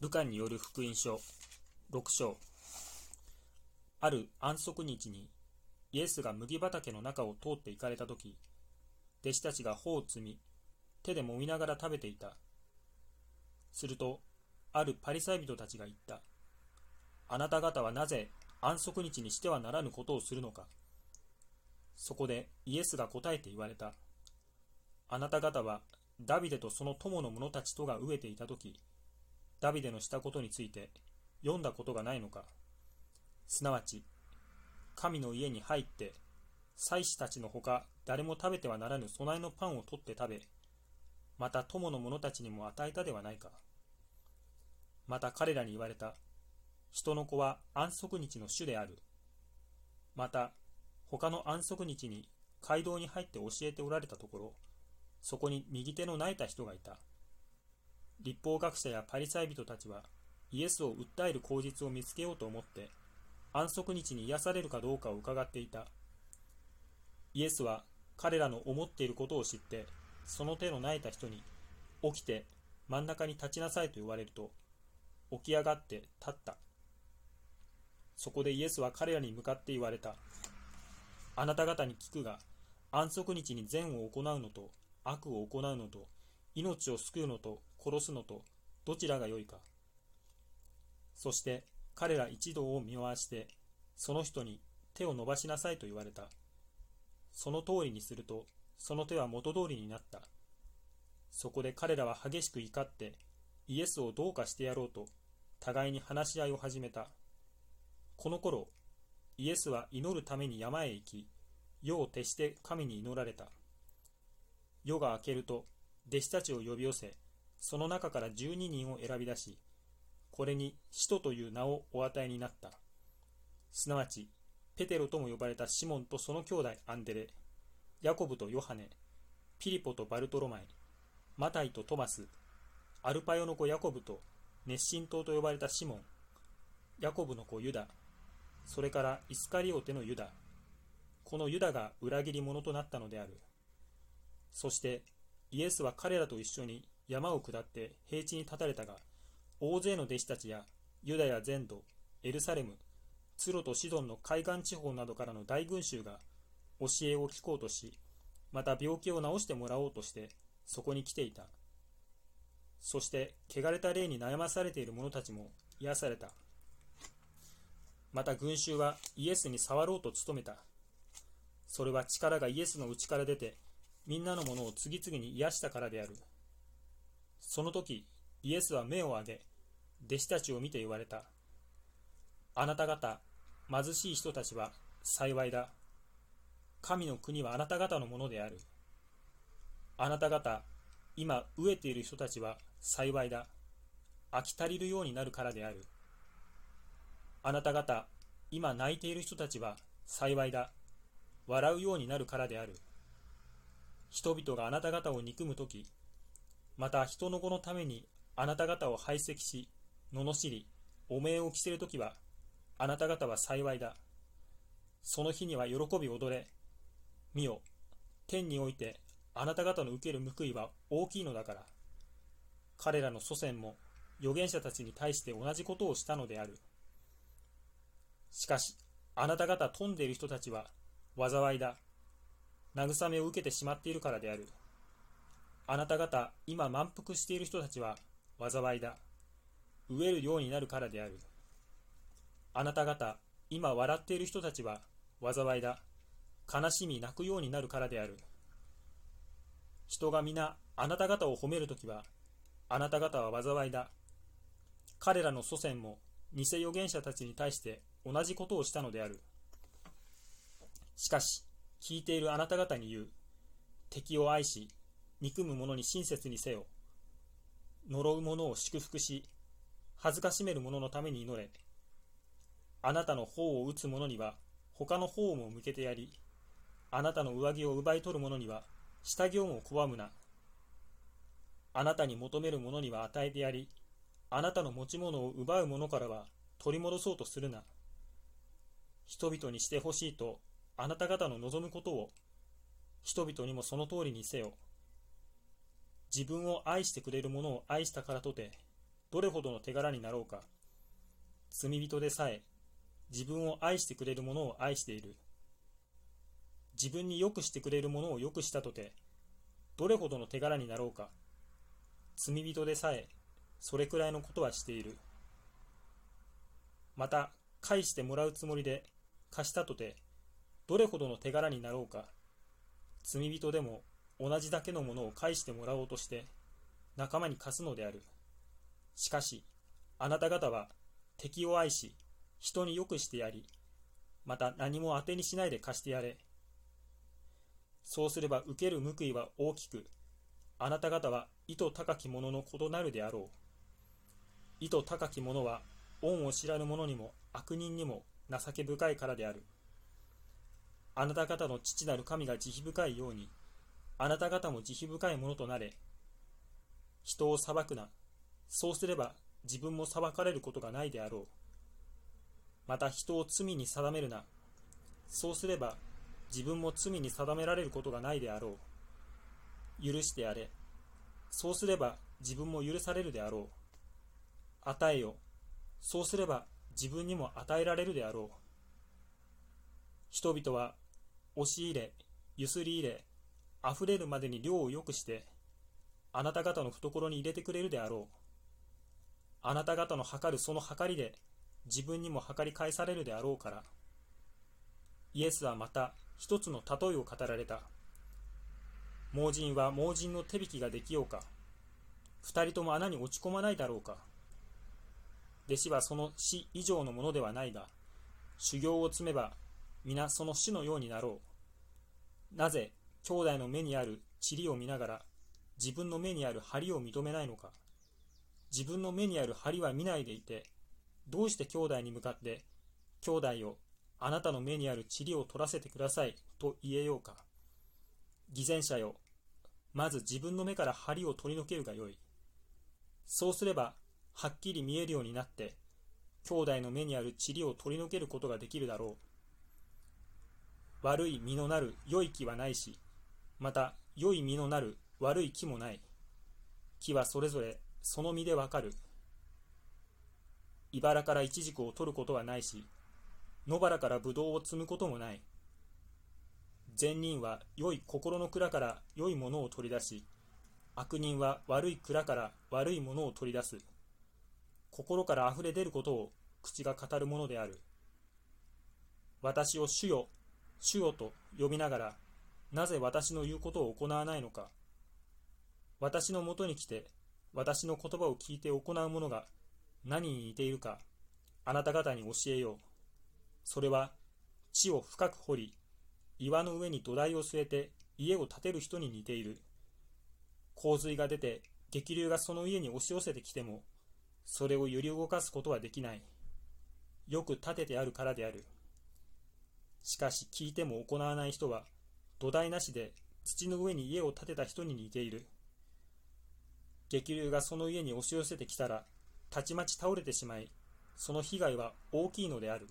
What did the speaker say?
ルカによる福音書6章。ある安息日にイエスが麦畑の中を通って行かれた時弟子たちが穂を摘み手で揉みながら食べていた。するとあるパリサイ人たちが言った。あなた方はなぜ安息日にしてはならぬことをするのか。そこでイエスが答えて言われた。あなた方はダビデとその友の者たちとが飢えていた時ダビデのしたことについて読んだことがないのか。すなわち神の家に入って祭司たちのほか誰も食べてはならぬ備えのパンを取って食べまた友の者たちにも与えたではないか。また彼らに言われた人の子は安息日の主である。また他の安息日に街道に入って教えておられたところそこに右手の泣いた人がいた。立法学者やパリサイ人たちはイエスを訴える口実を見つけようと思って安息日に癒されるかどうかを伺っていた。イエスは彼らの思っていることを知ってその手の泣いた人に起きて真ん中に立ちなさいと言われると起き上がって立った。そこでイエスは彼らに向かって言われた。あなた方に聞くが安息日に善を行うのと悪を行うのと命を救うのと殺すのとどちらが良いか。そして彼ら一同を見回してその人に手を伸ばしなさいと言われた。その通りにするとその手は元通りになった。そこで彼らは激しく怒ってイエスをどうかしてやろうと互いに話し合いを始めた。この頃イエスは祈るために山へ行き夜を徹して神に祈られた。夜が明けると弟子たちを呼び寄せその中から12人を選び出しこれに使徒という名をお与えになった。すなわちペテロとも呼ばれたシモンとその兄弟アンデレヤコブとヨハネピリポとバルトロマイマタイとトマスアルパヨの子ヤコブと熱心党と呼ばれたシモンヤコブの子ユダそれからイスカリオテのユダこのユダが裏切り者となったのである。そしてイエスは彼らと一緒に山を下って平地に立たれたが大勢の弟子たちやユダヤ全土エルサレムツロとシドンの海岸地方などからの大群衆が教えを聞こうとしまた病気を治してもらおうとしてそこに来ていた。そして汚れた霊に悩まされている者たちも癒された。また群衆はイエスに触ろうと努めた。それは力がイエスの内から出てみんなのものを次々に癒したからである。その時イエスは目を上げ弟子たちを見て言われた。あなた方貧しい人たちは幸いだ。神の国はあなた方のものである。あなた方今飢えている人たちは幸いだ。飽き足りるようになるからである。あなた方今泣いている人たちは幸いだ。笑うようになるからである。人々があなた方を憎むときまた人の子のためにあなた方を排斥し罵り汚名を着せるときはあなた方は幸いだ。その日には喜び踊れ。見よ天においてあなた方の受ける報いは大きいのだから。彼らの祖先も預言者たちに対して同じことをしたのである。しかしあなた方富んでいる人たちは災いだ。慰めを受けてしまっているからである。あなた方今満腹している人たちは災いだ。飢えるようになるからである。あなた方今笑っている人たちは災いだ。悲しみ泣くようになるからである。人が皆あなた方を褒めるときはあなた方は災いだ。彼らの祖先も偽預言者たちに対して同じことをしたのである。しかし聞いているあなた方に言う。敵を愛し憎む者に親切にせよ呪う者を祝福し恥ずかしめる者のために祈れ。あなたの頬を打つ者には他の頬も向けてやりあなたの上着を奪い取る者には下着をも拒むな。あなたに求める者には与えてやりあなたの持ち物を奪う者からは取り戻そうとするな。人々にしてほしいとあなた方の望むことを人々にもその通りにせよ。自分を愛してくれる者を愛したからとてどれほどの手柄になろうか。罪人でさえ、自分を愛してくれる者を愛している。自分に良くしてくれる者を良くしたとて、どれほどの手柄になろうか。罪人でさえ、それくらいのことはしている。また、返してもらうつもりで貸したとて、どれほどの手柄になろうか。罪人でも同じだけのものを返してもらおうとして仲間に貸すのである。しかし、あなた方は敵を愛し、人に良くしてやり、また何も当てにしないで貸してやれ。そうすれば受ける報いは大きく、あなた方は意図高き者の異なるであろう。意図高き者は恩を知らぬ者にも悪人にも情け深いからである。あなた方の父なる神が慈悲深いように、あなた方も慈悲深いものとなれ。人を裁くな。そうすれば自分も裁かれることがないであろう。また人を罪に定めるな。そうすれば自分も罪に定められることがないであろう。許してやれ。そうすれば自分も許されるであろう。与えよ。そうすれば自分にも与えられるであろう。人々は押し入れ、ゆすり入れ、溢れるまでに量を良くして、あなた方の懐に入れてくれるであろう。あなた方の測るその測りで、自分にも測り返されるであろうから。イエスはまた一つの例えを語られた。盲人は盲人の手引きができようか。二人とも穴に落ち込まないだろうか。弟子はその死以上のものではないが、修行を積めば皆その死のようになろう。なぜ兄弟の目にある塵を見ながら自分の目にある針を認めないのか。自分の目にある針は見ないでいて、どうして兄弟に向かって、兄弟をあなたの目にある塵を取らせてくださいと言えようか。偽善者よ、まず自分の目から針を取り除けるがよい。そうすれば、はっきり見えるようになって、兄弟の目にある塵を取り除けることができるだろう。悪い実のなる良い木はないし、また良い実のなる悪い木もない。木はそれぞれその実でわかる。茨からイチジクを取ることはないし、野原からブドウを摘むこともない。善人は良い心の蔵から良いものを取り出し、悪人は悪い蔵から悪いものを取り出す。心から溢れ出ることを口が語るものである。私を主よ主よと呼びながら、なぜ私の言うことを行わないのか。私のもとに来て、私の言葉を聞いて行う者が何に似ているか、あなた方に教えよう。それは、地を深く掘り、岩の上に土台を据えて家を建てる人に似ている。洪水が出て激流がその家に押し寄せてきても、それを揺り動かすことはできない。よく建ててあるからである。しかし聞いても行わない人は土台なしで土の上に家を建てた人に似ている。激流がその家に押し寄せてきたらたちまち倒れてしまいその被害は大きいのである。